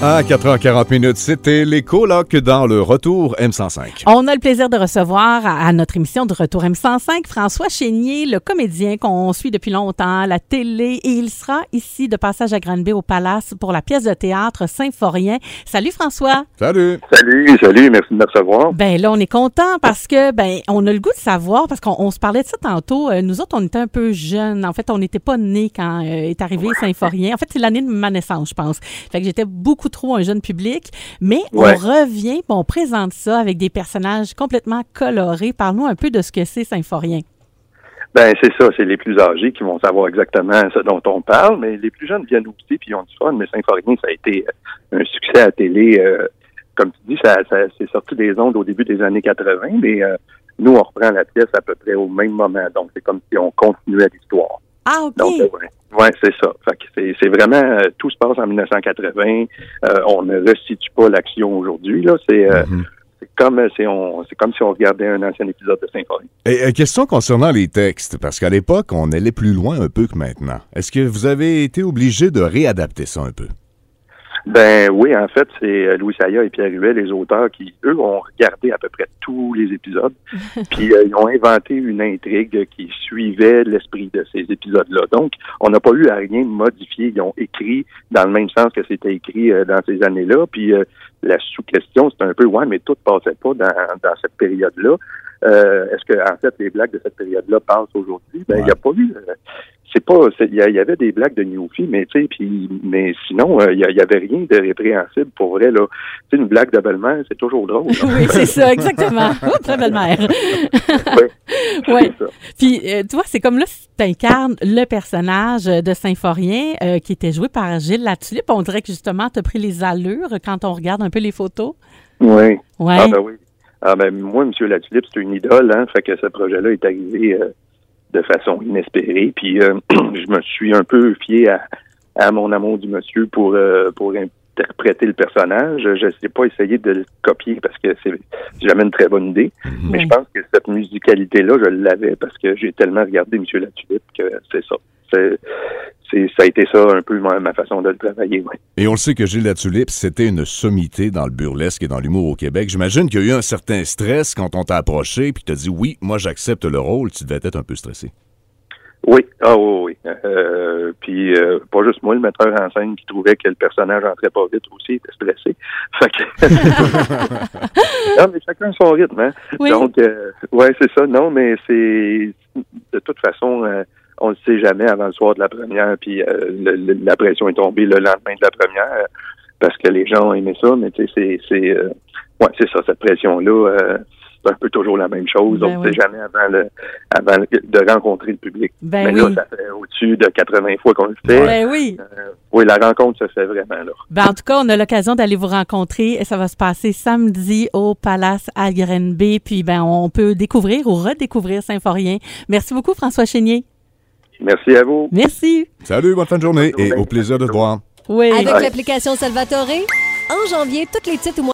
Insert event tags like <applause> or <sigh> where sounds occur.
À 4h40 minutes, c'était les colocs dans le retour M105. On a le plaisir de recevoir à notre émission de Retour M105 François Chénier, le comédien qu'on suit depuis longtemps à la télé, et il sera ici de passage à Granby au Palace pour la pièce de théâtre Symphorien. Salut François. Salut. Salut, salut, merci de me recevoir. Ben là, on est content parce que ben on a le goût de savoir parce qu'on se parlait de ça tantôt. Euh, nous autres, on était un peu jeunes. En fait, on n'était pas nés quand euh, est arrivé Symphorien. En fait, c'est l'année de ma naissance, je pense. Fait que j'étais beaucoup trop un jeune public, mais Ouais. on revient, on présente ça avec des personnages complètement colorés. Parle-nous un peu de ce que c'est Symphorien. Ben c'est ça, c'est les plus âgés qui vont savoir exactement ce dont on parle, mais les plus jeunes viennent aussi puis ils ont du fun. Mais Symphorien, ça a été euh, un succès à télé. euh, comme tu dis, ça, ça c'est sorti des ondes au début des années 80, mais euh, nous on reprend la pièce à peu près au même moment. Donc c'est comme si on continuait l'histoire. Ah, OK. Donc, euh, ouais, ouais, c'est ça. Fait que c'est, c'est vraiment euh, tout se passe en 1980. Euh, on ne restitue pas l'action aujourd'hui. Là, c'est, euh, Mhm. c'est comme c'est on, c'est comme si on regardait un ancien épisode de Symphonie. Et euh, question concernant les textes, parce qu'à l'époque, on allait plus loin un peu que maintenant. Est-ce que vous avez été obligé de réadapter ça un peu? Ben oui, en fait, c'est euh, Louis Saya et Pierre Huet, les auteurs, qui, eux, ont regardé à peu près tous les épisodes. <laughs> puis euh, ils ont inventé une intrigue qui suivait l'esprit de ces épisodes-là. Donc, on n'a pas eu à rien modifier. Ils ont écrit dans le même sens que c'était écrit euh, dans ces années-là. Puis euh, la sous-question, c'est un peu ouais, mais tout ne passait pas dans, dans cette période-là. Euh, Est-ce que en fait les blagues de cette période-là passent aujourd'hui? Ben, il n'y a pas eu. euh, c'est pas. Il y, avait des blagues de Newfie, mais tu sais, puis mais sinon, euh, il y, a- il y avait rien de répréhensible pour vrai là. Tu sais, une blague de belle-mère, c'est toujours drôle. <laughs> oui, c'est ça, exactement. <laughs> Très belle mère. Ouais. <laughs> Ouais. C'est ça. Puis, euh, tu vois, c'est comme là, tu incarnes le personnage de Symphorien euh, qui était joué par Gilles Latulippe. On dirait que justement, tu as pris les allures quand on regarde un peu les photos. Oui. Ouais. Ah ben oui. Ah ben moi, M. Latulippe, c'est une idole, hein. Fait que ce projet-là est arrivé euh, de façon inespérée. Puis euh, <clears throat> je me suis un peu fié à, à mon amour du monsieur pour euh, pour interpréter le personnage. Je ne sais pas essayer de le copier parce que c'est jamais une très bonne idée. Mais Ouais. je pense que cette musicalité-là, je l'avais parce que j'ai tellement regardé M. Latulippe que c'est ça. C'est, c'est, ça a été ça un peu ma, ma façon de le travailler, ouais. Et on le sait que Gilles Latulippe, c'était une sommité dans le burlesque et dans l'humour au Québec. J'imagine qu'il y a eu un certain stress quand on t'a approché puis t'as dit oui, moi j'accepte le rôle. Tu devais être un peu stressé. Oui, ah oui, oui. Euh, puis euh, pas juste moi, le metteur en scène qui trouvait que le personnage entrait pas vite aussi, était stressé. <laughs> Fait que... <laughs> non, mais chacun son rythme, hein. Oui. Donc, euh, ouais, c'est ça. Non, mais c'est de toute façon, euh, on ne sait jamais avant le soir de la première, puis euh, le- le- la pression est tombée le lendemain de la première euh, parce que les gens ont aimé ça, mais tu sais, c'est, c'est, euh, ouais, c'est ça, cette pression-là. Toujours la même chose. Ben on ne oui. sait jamais avant, le, avant le- de rencontrer le public. Ben Mais oui. là, ça fait au-dessus de 80 fois qu'on le fait. Ben oui. Euh, oui, la rencontre se fait vraiment là. Ben, en tout cas, on a l'occasion d'aller vous rencontrer. Ça va se passer samedi au Palace à Grenby. Puis, ben, on peut découvrir ou redécouvrir Symphorien. Merci beaucoup, François Chénier. Merci à vous. Merci. Salut, bonne fin de journée et au plaisir de te voir. Oui. Avec l'application Salvatore, en janvier, toutes les titres ou